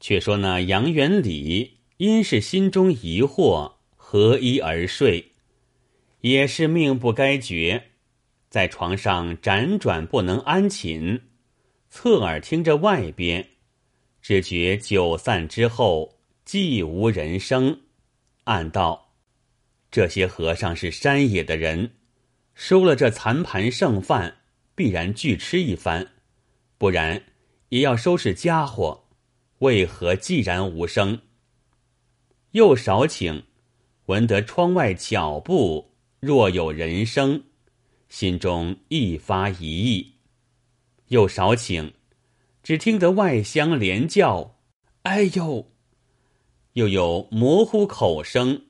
却说那杨元礼因是心中疑惑，合衣而睡，也是命不该绝，在床上辗转不能安寝，侧耳听着外边，只觉酒散之后寂无人声，暗道：这些和尚是山野的人，收了这残盘剩饭，必然拒吃一番，不然也要收拾家伙。为何寂然无声？又少顷，闻得窗外脚步，若有人声，心中一发疑意。又少顷，只听得外乡连叫：“哎呦！”又有模糊口声，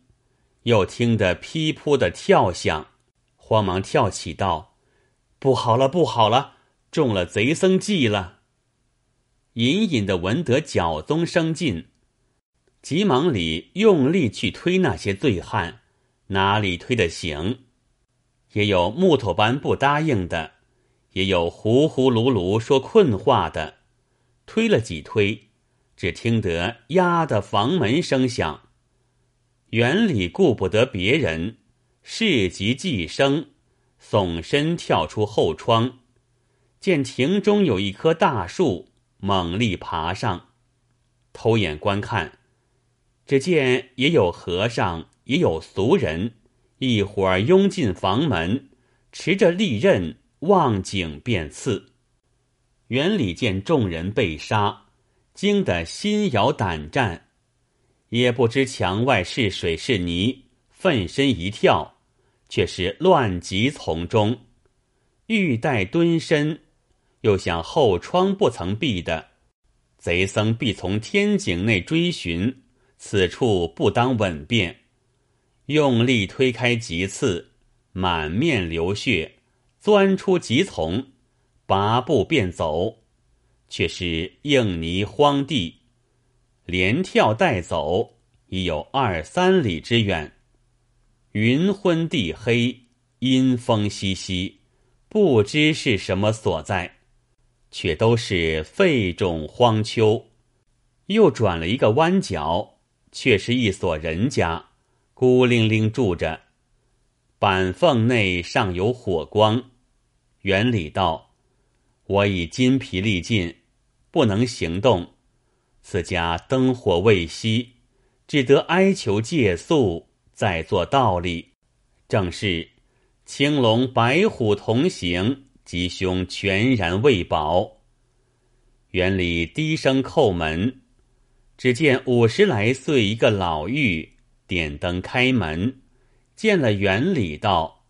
又听得噼扑的跳响，慌忙跳起道：“不好了，不好了，中了贼僧计了！”隐隐的闻得脚踪声近，急忙里用力去推那些醉汉，哪里推得醒？也有木头般不答应的，也有糊糊噜噜说困话的。推了几推，只听得压的房门声响。园里顾不得别人，事急计生，耸身跳出后窗，见庭中有一棵大树。猛力爬上，偷眼观看，只见也有和尚，也有俗人，一伙儿拥进房门，持着利刃望景便刺。园里见众人被杀，惊得心摇胆战，也不知墙外是水是泥，奋身一跳，却是乱急丛中，欲待蹲身。又想后窗不曾闭的，贼僧必从天井内追寻，此处不当稳便。用力推开几次，满面流血，钻出几丛，拔步便走，却是硬泥荒地，连跳带走已有二三里之远。云昏地黑，阴风习习，不知是什么所在。却都是废冢荒丘，又转了一个弯角，却是一所人家，孤零零住着。板缝内尚有火光。园里道：“我已筋疲力尽，不能行动。此家灯火未熄，只得哀求借宿，再做道理。正是青龙白虎同行。”吉凶全然未保。园里低声叩门，只见五十来岁一个老妪点灯开门，见了园里道：“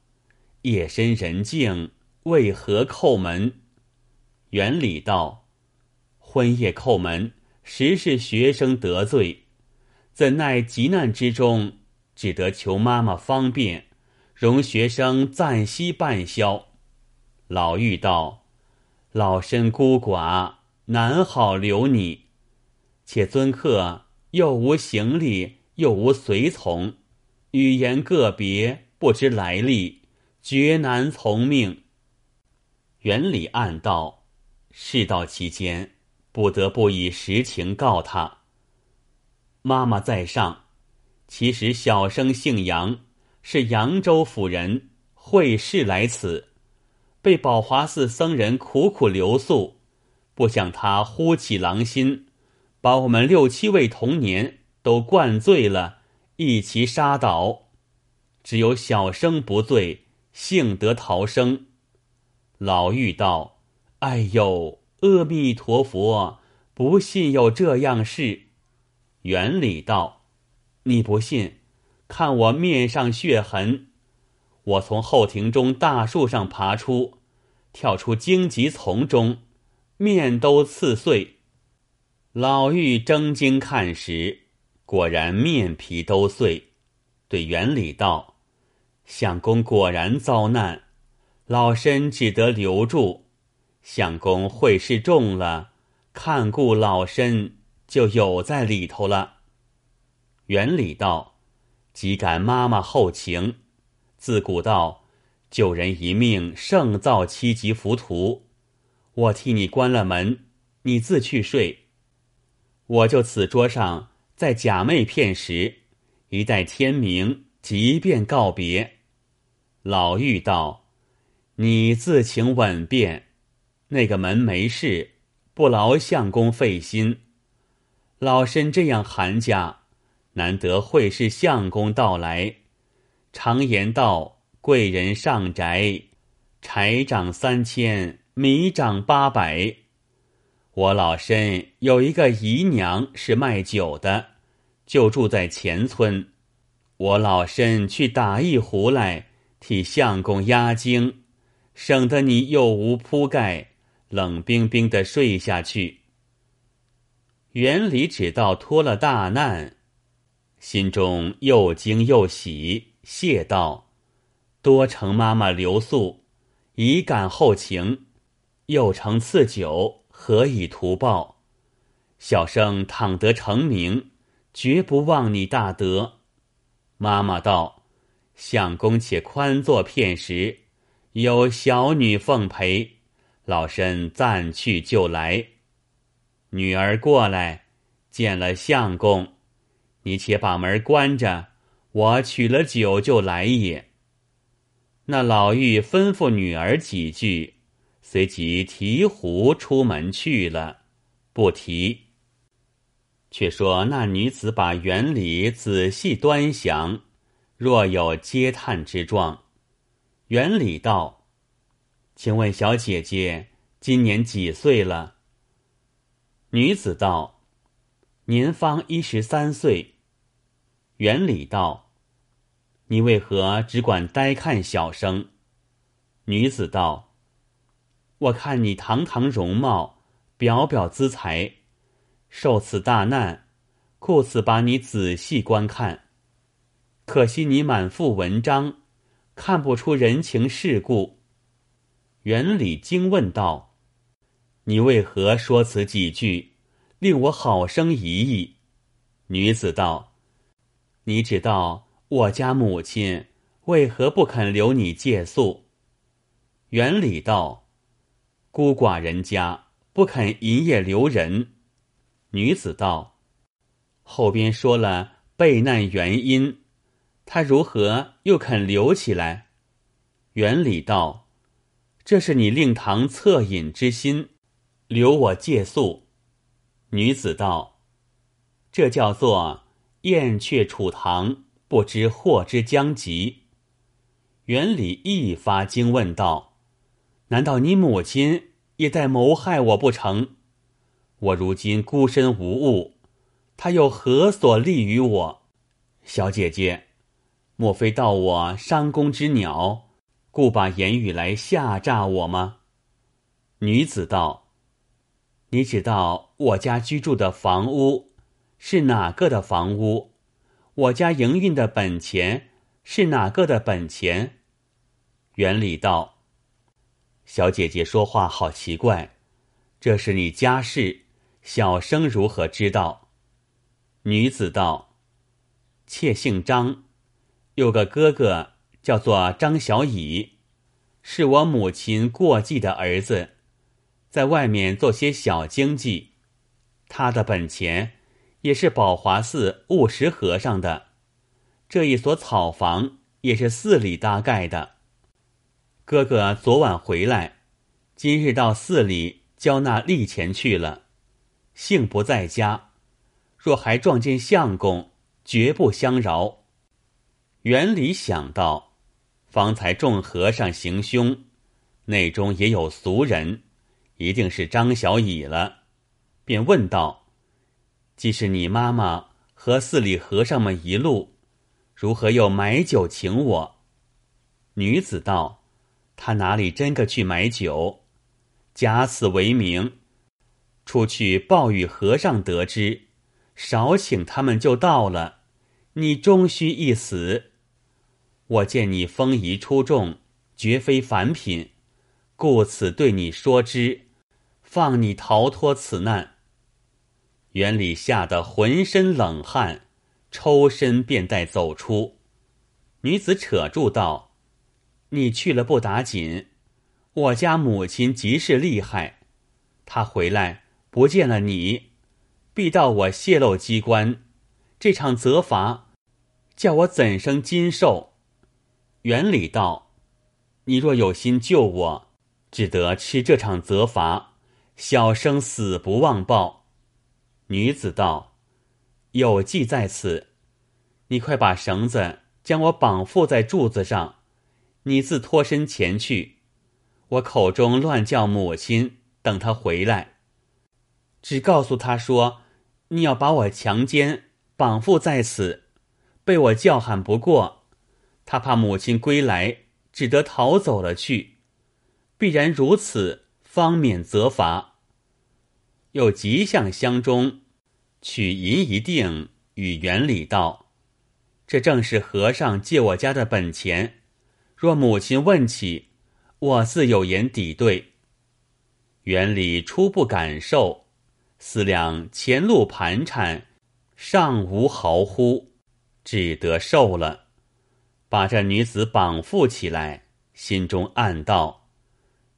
夜深人静，为何叩门？”园里道：“昏夜叩门，实是学生得罪，怎奈急难之中，只得求妈妈方便，容学生暂息半宵。”老妪道：“老身孤寡，难好留你。且尊客又无行李，又无随从，语言个别，不知来历，绝难从命。”园里暗道：“事到期间，不得不以实情告他。妈妈在上，其实小生姓杨，是扬州府人，会试来此。”被宝华寺僧人苦苦留宿，不想他忽起狼心，把我们六七位童年都灌醉了，一齐杀倒。只有小生不醉，幸得逃生。老妪道：“哎呦，阿弥陀佛，不信有这样事。”原理道：“你不信，看我面上血痕。我从后庭中大树上爬出。”跳出荆棘丛中，面都刺碎。老妪睁睛看时，果然面皮都碎。对园里道：“相公果然遭难，老身只得留住。相公会事重了，看顾老身就有在里头了。”园里道：“即感妈妈厚情，自古道。”救人一命胜造七级浮屠，我替你关了门，你自去睡。我就此桌上在假寐片时，一待天明，即便告别。”老妪道：“你自请稳便，那个门没事，不劳相公费心。老身这样寒家，难得会是相公到来。常言道，贵人上宅，柴长三千，米长八百。我老身有一个姨娘是卖酒的，就住在前村。我老身去打一壶来，替相公压惊，省得你又无铺盖，冷冰冰的睡下去。园里只道脱了大难，心中又惊又喜，谢道：“多承妈妈留宿，以感后情，又承赐酒。”何以图报？小生倘得成名，绝不忘你大德。妈妈道：“相公且宽坐片时，有小女奉陪，老身暂去就来。”女儿过来，见了相公，你且把门关着，我取了酒就来也。那老妪吩咐女儿几句。随即提壶出门去了，不提。却说那女子把园里仔细端详，若有嗟叹之状。园里道：“请问小姐姐今年几岁了？”女子道：“年方一十三岁。”园里道：“你为何只管呆看小生？”女子道。我看你堂堂容貌，表表姿才，受此大难，故此把你仔细观看。可惜你满腹文章，看不出人情世故。园里惊问道：“你为何说此几句，令我好生疑义？”女子道：“你只道我家母亲为何不肯留你借宿？”园里道。孤寡人家不肯营业留人，女子道：“后边说了备难原因，他如何又肯留起来？”原理道：“这是你令堂恻隐之心，留我借宿。”女子道：“这叫做燕雀楚堂，不知祸之将及。”原理一发惊问道：“难道你母亲？”也在谋害我不成？我如今孤身无物，他又何所利于我？小姐姐，莫非道我伤公之鸟，故把言语来吓诈我吗？女子道：“你知道我家居住的房屋是哪个的房屋？我家营运的本钱是哪个的本钱？”原理道。小姐姐说话好奇怪，这是你家事，小生如何知道？女子道：“妾姓张，有个哥哥叫做张小乙，是我母亲过继的儿子，在外面做些小经济。他的本钱也是宝华寺务实和尚的，这一所草房也是寺里搭盖的。”哥哥昨晚回来，今日到寺里交纳利钱去了，幸不在家。若还撞见相公，绝不相饶。园里想到，方才众和尚行凶，内中也有俗人，一定是张小乙了，便问道：“既是你妈妈和寺里和尚们一路，如何又买酒请我？”女子道。他哪里真个去买酒，假此为名，出去报与和尚得知，少请他们就到了，你终须一死。我见你风仪出众，绝非凡品，故此对你说之，放你逃脱此难。园里吓得浑身冷汗，抽身便带走出。女子扯住道。你去了不打紧，我家母亲极是厉害，她回来不见了你，必到我泄露机关，这场责罚，叫我怎生今受？原理道：你若有心救我，只得吃这场责罚，小生死不忘报。女子道：有计在此，你快把绳子将我绑缚在柱子上，你自脱身前去。我口中乱叫母亲，等他回来，只告诉他说：“你要把我强奸，绑缚在此，被我叫喊不过，他怕母亲归来，只得逃走了去。必然如此，方免责罚。”又急向乡中取银一锭，与原礼道：“这正是和尚借我家的本钱，若母亲问起。”我自有言抵对。原理初不敢受，思量前路盘缠，尚无毫乎，只得受了。把这女子绑缚起来，心中暗道：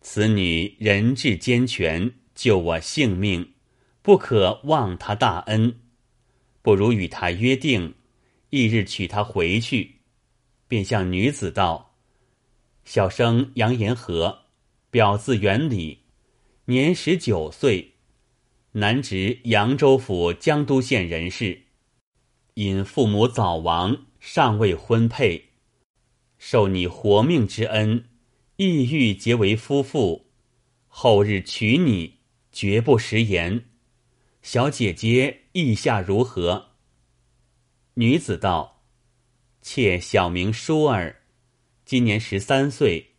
此女人质兼全，救我性命，不可忘他大恩。不如与他约定，翌日娶她回去。便向女子道。小生杨延和，表字元礼，年十九岁，南直扬州府江都县人士。因父母早亡，尚未婚配，受你活命之恩，意欲结为夫妇。后日娶你，绝不食言。小姐姐意下如何？女子道：“妾小名舒儿。”今年十三岁，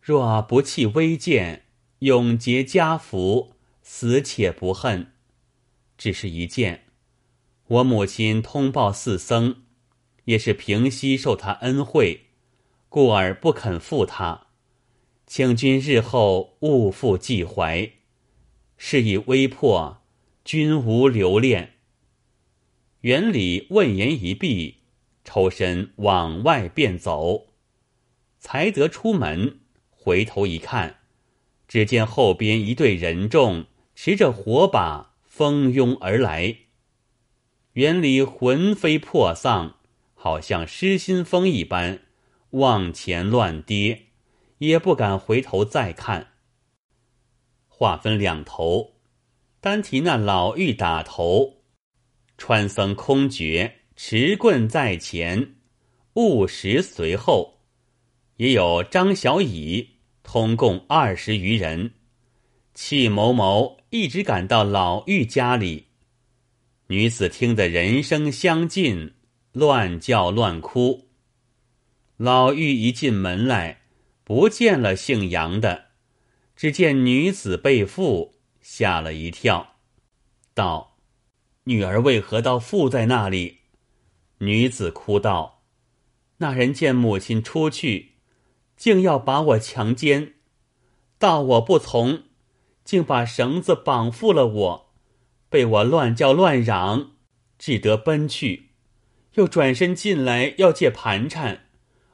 若不弃微贱，永结家福，死且不恨。只是一件，我母亲通报四僧，也是平息受他恩惠，故而不肯负他，请君日后勿复记怀。是以微破，君无留恋。原理问言一毕，抽身往外便走。才得出门，回头一看，只见后边一队人众持着火把蜂拥而来。园里魂飞魄丧，好像失心疯一般，往前乱跌，也不敢回头再看。话分两头，单提那老妪打头，穿僧空觉持棍在前，务实随后。也有张小乙，通共二十余人。戚某某一直赶到老妪家里，女子听得人声相近，乱叫乱哭。老妪一进门来，不见了姓杨的，只见女子被缚，吓了一跳，道：“女儿为何到缚在那里？”女子哭道：“那人见母亲出去。”竟要把我强奸，道我不从，竟把绳子绑缚了我，被我乱叫乱嚷，只得奔去，又转身进来要借盘缠，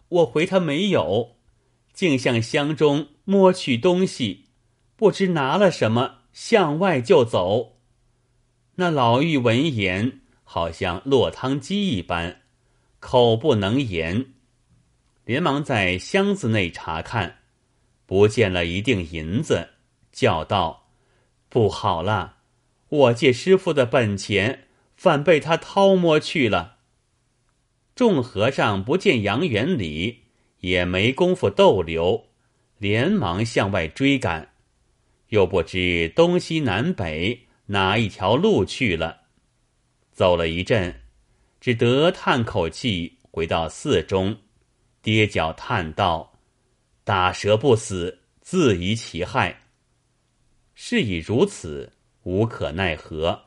我回他没有，竟向箱中摸取东西，不知拿了什么，向外就走。那老妪闻言，好像落汤鸡一般，口不能言。连忙在箱子内查看，不见了一锭银子，叫道：“不好了！我借师傅的本钱，反被他偷摸去了。”众和尚不见杨元礼，也没工夫逗留，连忙向外追赶，又不知东西南北哪一条路去了。走了一阵，只得叹口气，回到寺中。跌脚叹道：“打蛇不死，自遗其害。事已如此，无可奈何，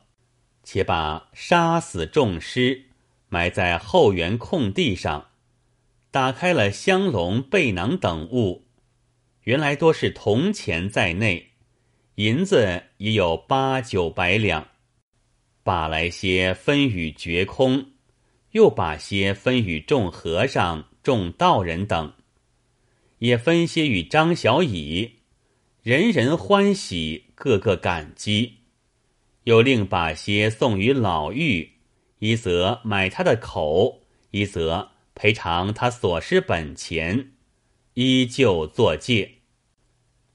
且把杀死众尸埋在后园空地上，打开了香笼、背囊等物，原来多是铜钱在内，银子已有八九百两，把来些分与绝空，又把些分与众和尚。”众道人等，也分些与张小乙，人人欢喜，个个感激。又另把些送与老妪，一则买他的口，一则赔偿他所失本钱，依旧作戒。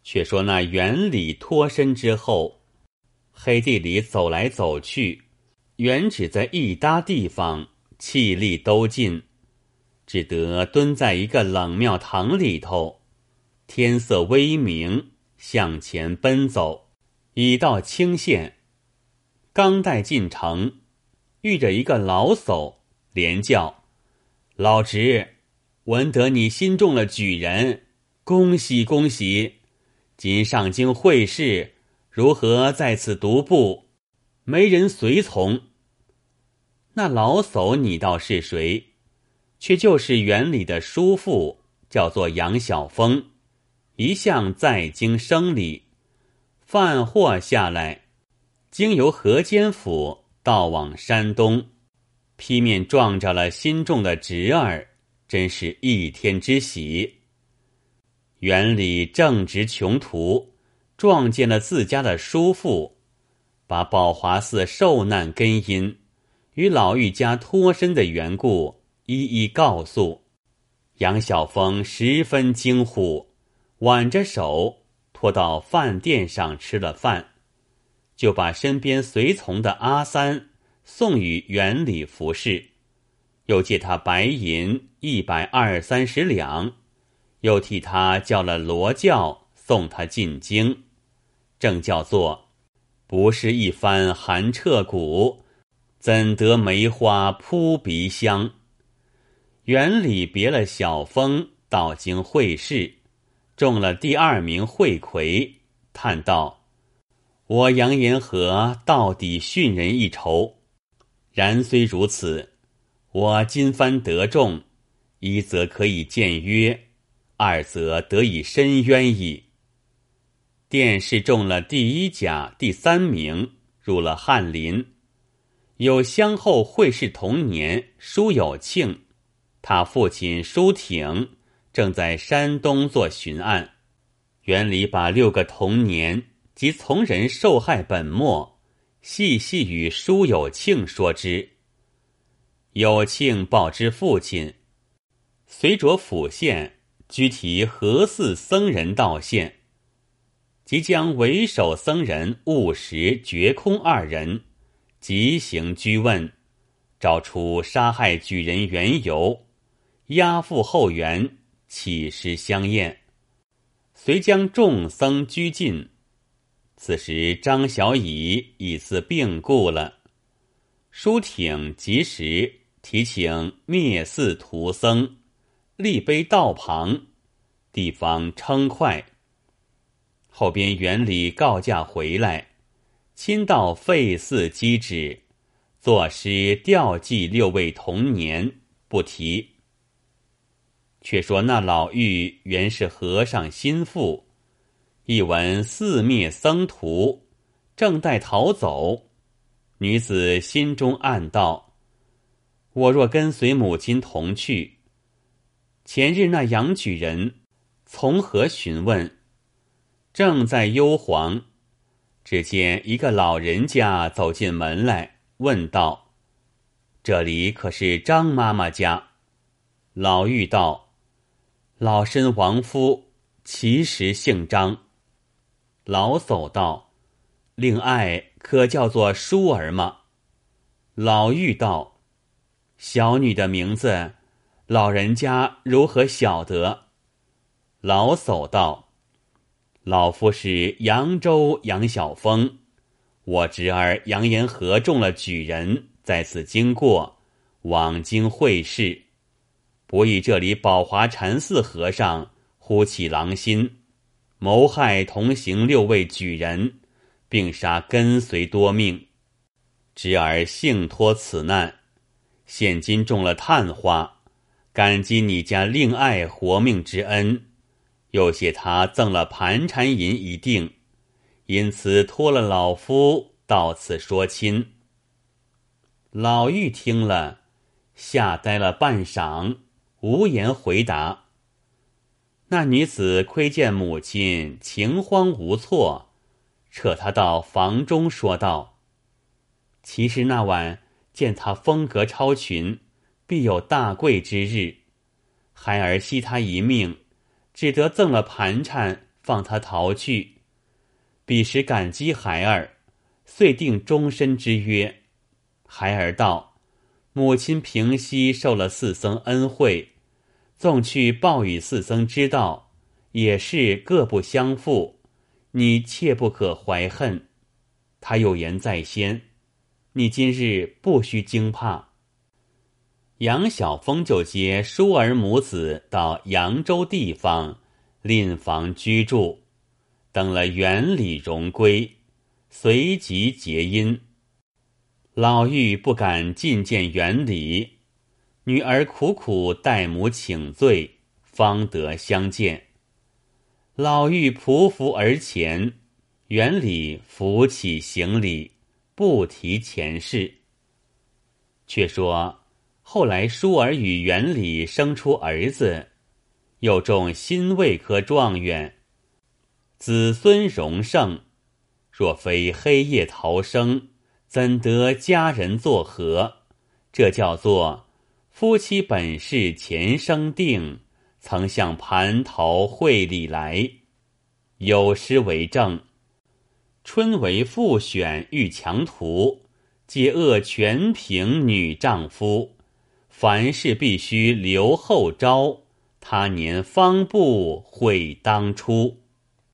却说那园里脱身之后，黑地里走来走去，原只在一搭地方，气力都尽，只得蹲在一个冷庙堂里头。天色微明，向前奔走，已到青县。刚待进城，遇着一个老叟，连叫：“老侄，闻得你新中了举人，恭喜恭喜！今上京会试，如何在此独步？没人随从。”那老叟你道是谁？却就是园里的叔父，叫做杨晓峰，一向在京生理，贩货下来。经由河间府到往山东，劈面撞着了心中的侄儿，真是一天之喜。园里正值穷途，撞见了自家的叔父，把宝华寺受难根因与老玉家脱身的缘故一一告诉。杨晓峰十分惊呼，挽着手拖到饭店上吃了饭。就把身边随从的阿三送与园里服侍，又借他白银一百二三十两，又替他叫了罗教送他进京。正叫做不是一番寒彻骨，怎得梅花扑鼻香？园里别了小风到京会试，中了第二名会魁，叹道。我杨延和到底逊人一筹，然虽如此，我今番得中，一则可以见约，二则得以申冤矣。殿试中了第一甲第三名，入了翰林。有相后会试同年，舒有庆，他父亲舒挺正在山东做巡案，园里把六个同年。及从人受害本末，细细与舒有庆说之。有庆报之父亲，随着府县居提何寺僧人到县，即将为首僧人务实绝空二人，即行拘问，找出杀害举人缘由，押赴后园起尸相验，遂将众僧拘禁。此时，张小乙已自病故了。舒挺及时提请灭寺徒僧，立碑道旁，地方称快。后边园里告假回来，亲到废寺机止，作诗吊祭六位童年，不提。却说那老妪原是和尚心腹。一闻四灭僧徒，正待逃走，女子心中暗道：“我若跟随母亲同去，前日那杨举人从何询问？正在忧惶，只见一个老人家走进门来，问道：‘这里可是张妈妈家？’老妪道：‘老身亡夫，其实姓张。’”老叟道：“令爱可叫做舒儿吗？”老妪道：“小女的名字，老人家如何晓得？”老叟道：“老夫是扬州杨晓峰，我侄儿杨延和中了举人，在此经过，往京会试，不意这里宝华禅寺和尚忽起狼心。”谋害同行六位举人，并杀跟随多命，侄儿幸脱此难，现今中了探花，感激你家令爱活命之恩，又谢他赠了盘缠银一锭，因此托了老夫到此说亲。老妪听了，吓呆了半晌，无言回答。那女子窥见母亲情慌无措，扯她到房中说道：“其实那晚见他风格超群，必有大贵之日。孩儿惜他一命，只得赠了盘缠，放他逃去。彼时感激孩儿，遂定终身之约。孩儿道：“母亲平息受了四僧恩惠，纵去报与四僧知道，也是各不相负。你切不可怀恨。他有言在先，你今日不须惊怕。”杨晓峰就接舒儿母子到扬州地方另房居住，等了元礼荣归，随即结姻。老妪不敢觐见元礼，女儿苦苦代母请罪，方得相见。老妪匍匐而前，元礼扶起行礼，不提前事。却说。后来，舒儿与元礼生出儿子，又中新卫科状元，子孙荣盛。若非黑夜逃生，怎得家人作和？这叫做夫妻本是前生定，曾向蟠桃会里来。有诗为证：春为复选遇强徒，皆恶全凭女丈夫。凡事必须留后招，他年方不悔当初。